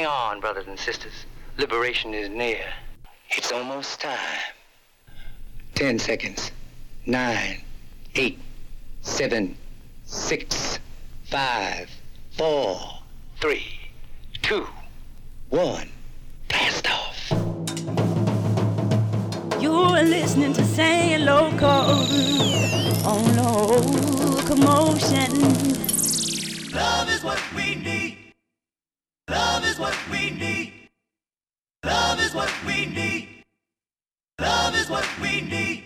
Hang on, brothers and sisters. Liberation is near. It's almost time. Ten seconds. Nine, eight, seven, six, five, four, three, two, one. Blast off. You're listening to Say Local on Locomotion. Love is what we Love is what we need. Love is what we need. Love is what we need.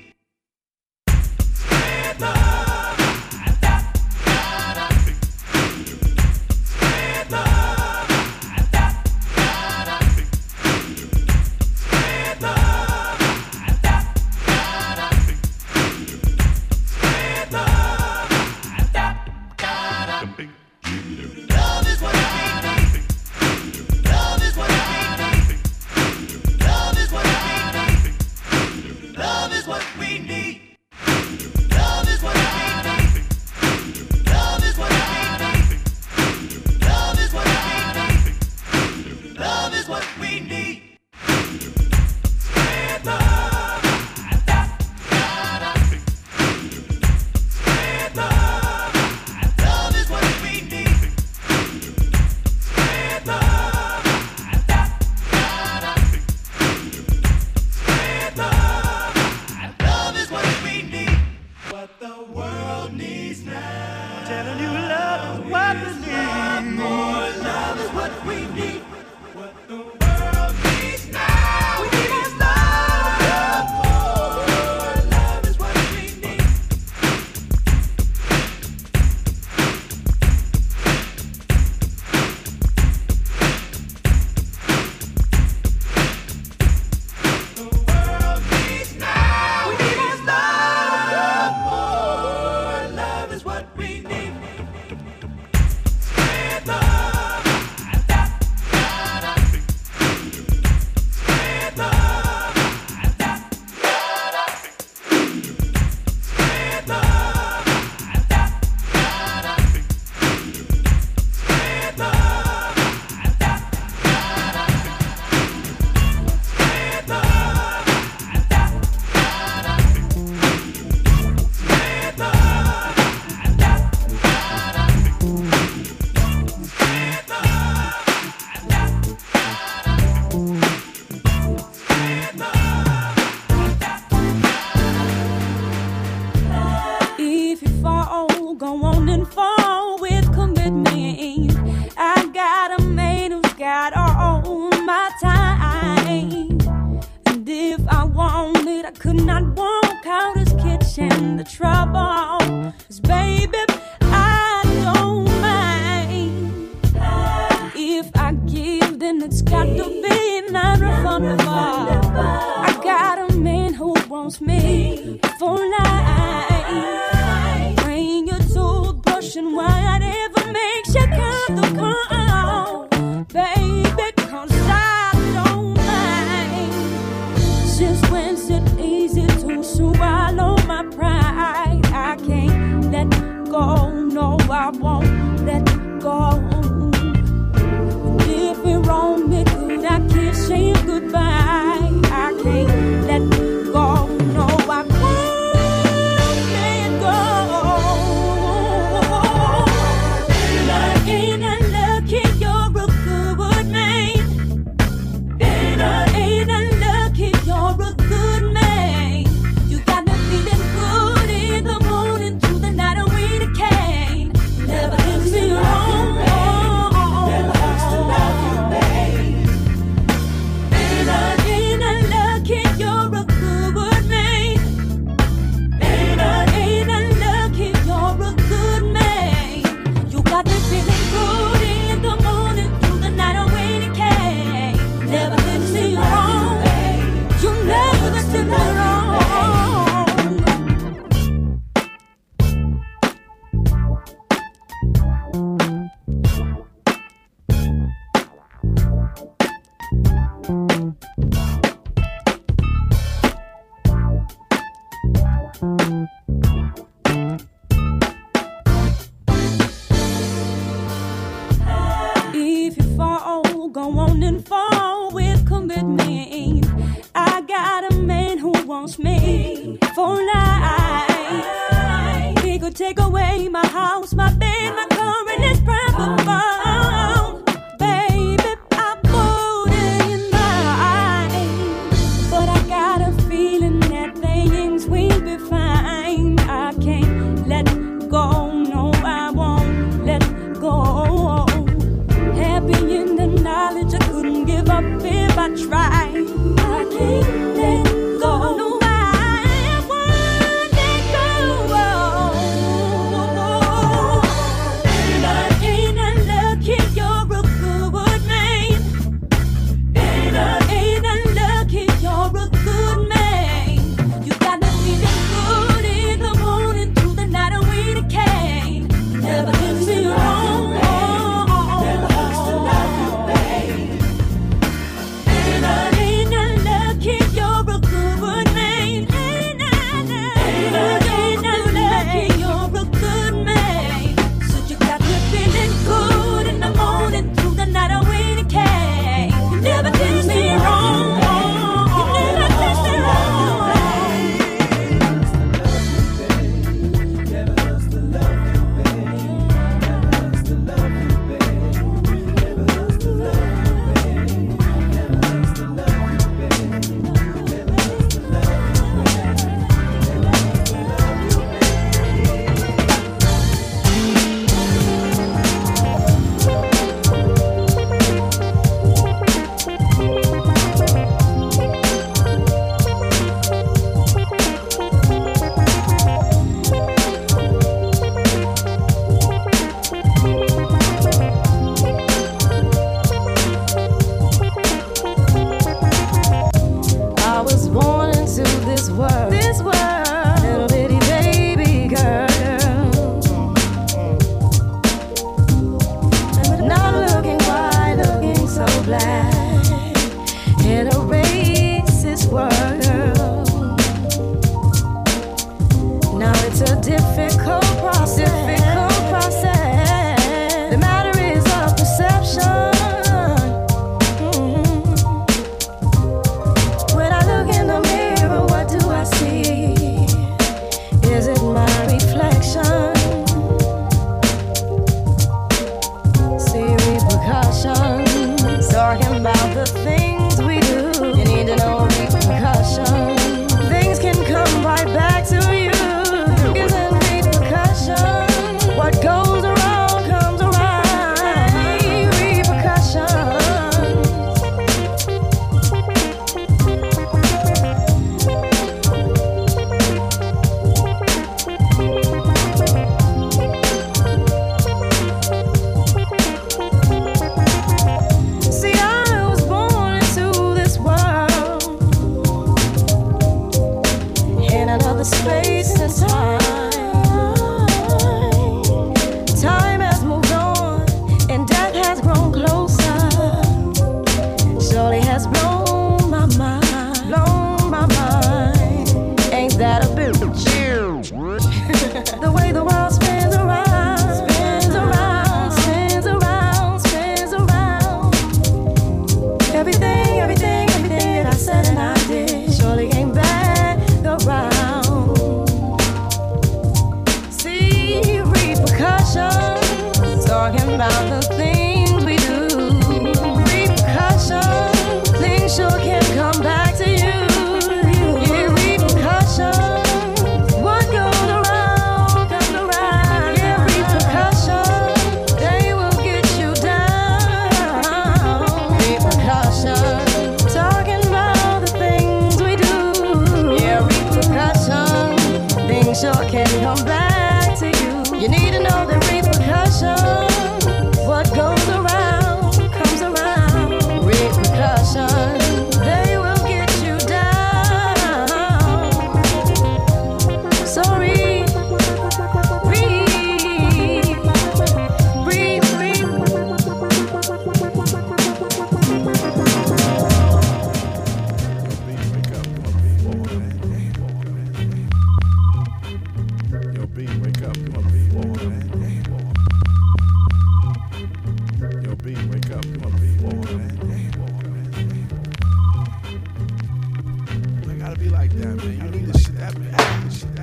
You need this shit at. This shit. Man,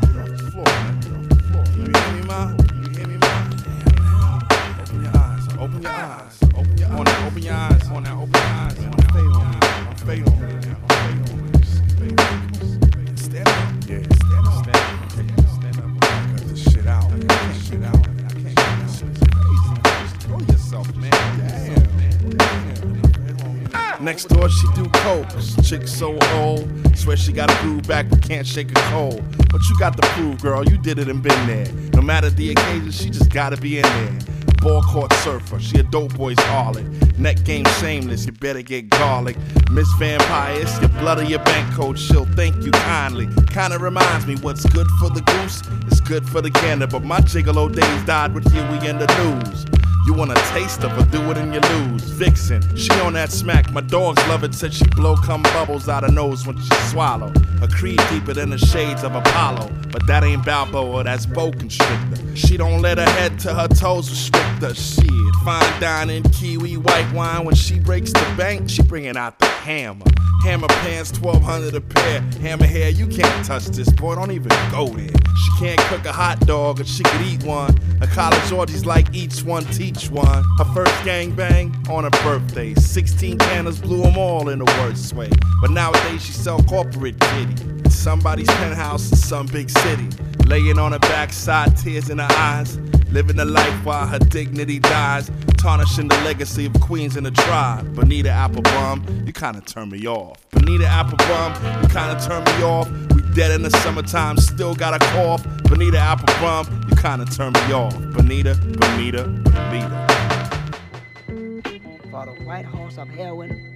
get off the floor, man. Get off the floor. You hear me, man? You hear me, man? Open your eyes. Open your eyes. Open your eyes. On. Open your eyes. On that. Open your eyes. On that. Fade on. Fade on. Stand up. Yeah. Stand up. Stand up. This shit out. This shit out. I can't. This. Throw yourself, man. Next door, she do coke. Chick so old. Swear she got a groove back, but can't shake a cold. But you got the prove, girl. You did it and been there. No matter the occasion, she just gotta be in there. Ball court surfer, she a dope boy's harlot. Neck game shameless, you better get garlic. Miss Vampires, your blood or your bank code, she'll thank you kindly. Kinda reminds me what's good for the goose is good for the gander. But my gigolo days died with Huey in the news. You want a taste of her, do it and you lose. Vixen, she on that smack. My dogs love it, said she blow cum bubbles out her nose when she swallow. Her creed deeper than the shades of Apollo. But that ain't Balboa, that's Boa Constrictor. She don't let her head to her toes restrict her. Shit, fine dining, kiwi, white wine. When she breaks the bank, she bringing out the hammer. Hammer pants, 1200 a pair. Hammer hair, you can't touch this, boy, don't even go there. She can't cook a hot dog, but she could eat one. A college orgies like each one, teach one. Her first gangbang on her birthday. 16 canners blew them all in the worst way. But nowadays she sell corporate kitty. Somebody's penthouse in some big city. Laying on her backside, tears in her eyes. Living a life while her dignity dies. Tarnishing the legacy of queens in the tribe. Bonita Applebum, you kinda turn me off. Bonita Applebum, you kinda turn me off. We dead in the summertime, still got a cough. Bonita Applebum, you kinda turn me off. Bonita, Bonita, Bonita. For the white horse of heroin.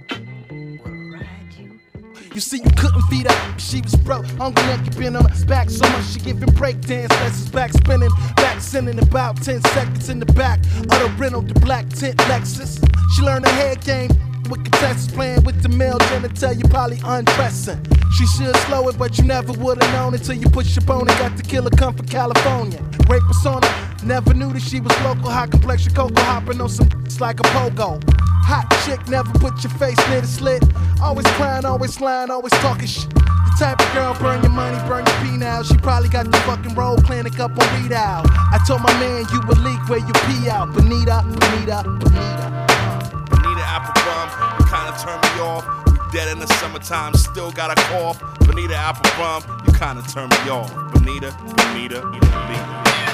You see, you couldn't feed her. She was broke, hungry, naked, been on her back so much she giving breakdance lessons, back spinning, back sending about 10 seconds in the back of the rental, the black tent Lexus. She learned her head game with contestants playing with the male genital, you probably undressing. She should slow it, but you never would've known until you push your bone and got the killer come from California. Rape persona, never knew that she was local, high complexion, cocoa hopping on some like a pogo. Hot chick, never put your face near the slit. Always crying, always lying, always talking shit. The type of girl, burn your money, burn your pee now. She probably got the fucking roll clinic up on read out. I told my man you would leak where you pee out. Bonita, Bonita, Bonita. Bonita Applebum, you kinda turn me off. We dead in the summertime, still got a cough. Bonita Applebum, you kinda turn me off. Bonita, Bonita, Bonita. the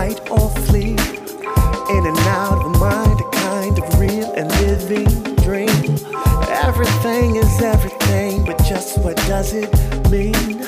fight or flee. In and out of mind, a kind of real and living dream. Everything is everything, but just what does it mean?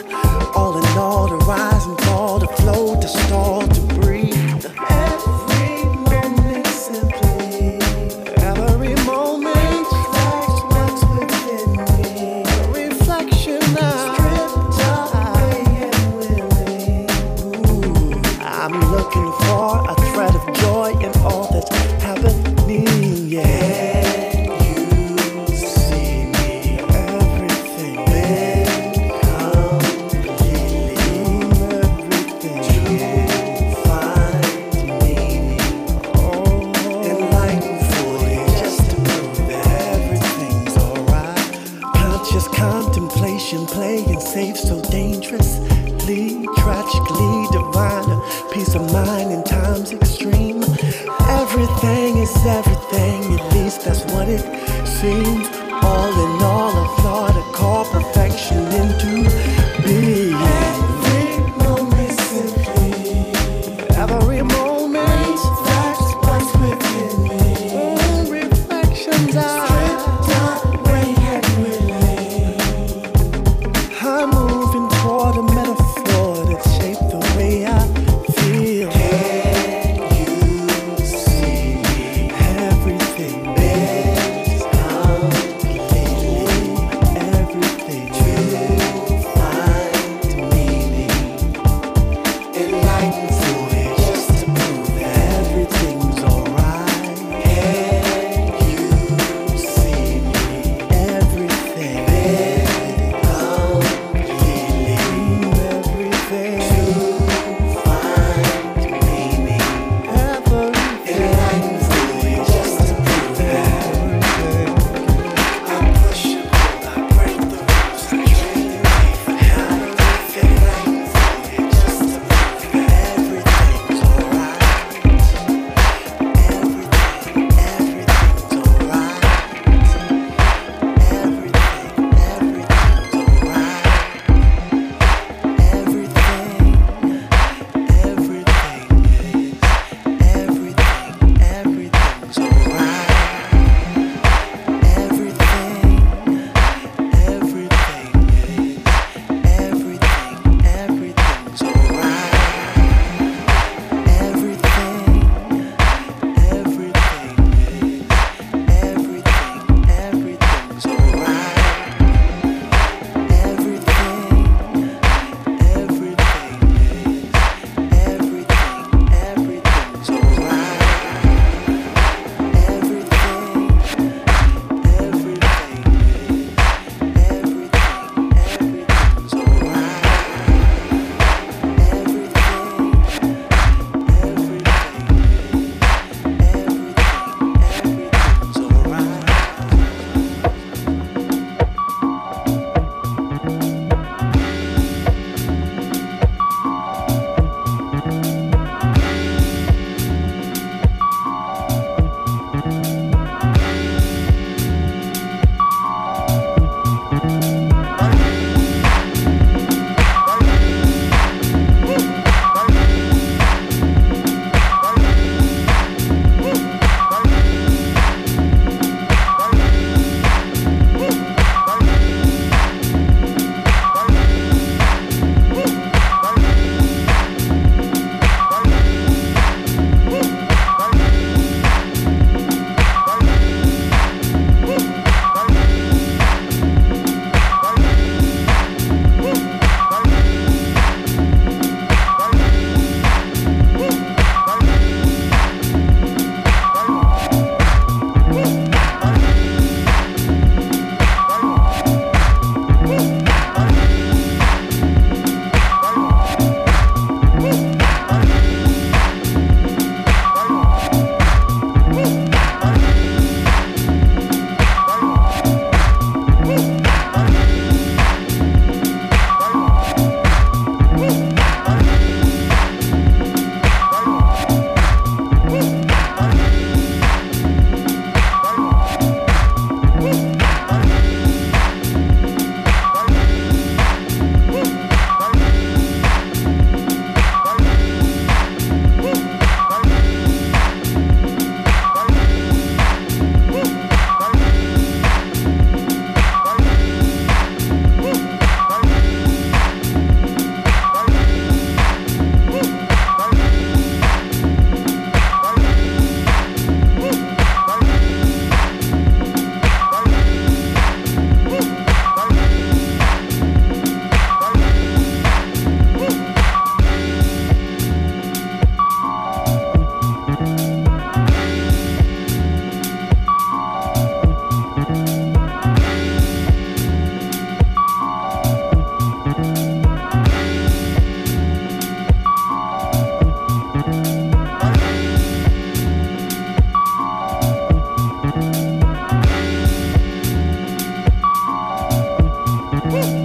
Woo!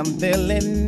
I'm feeling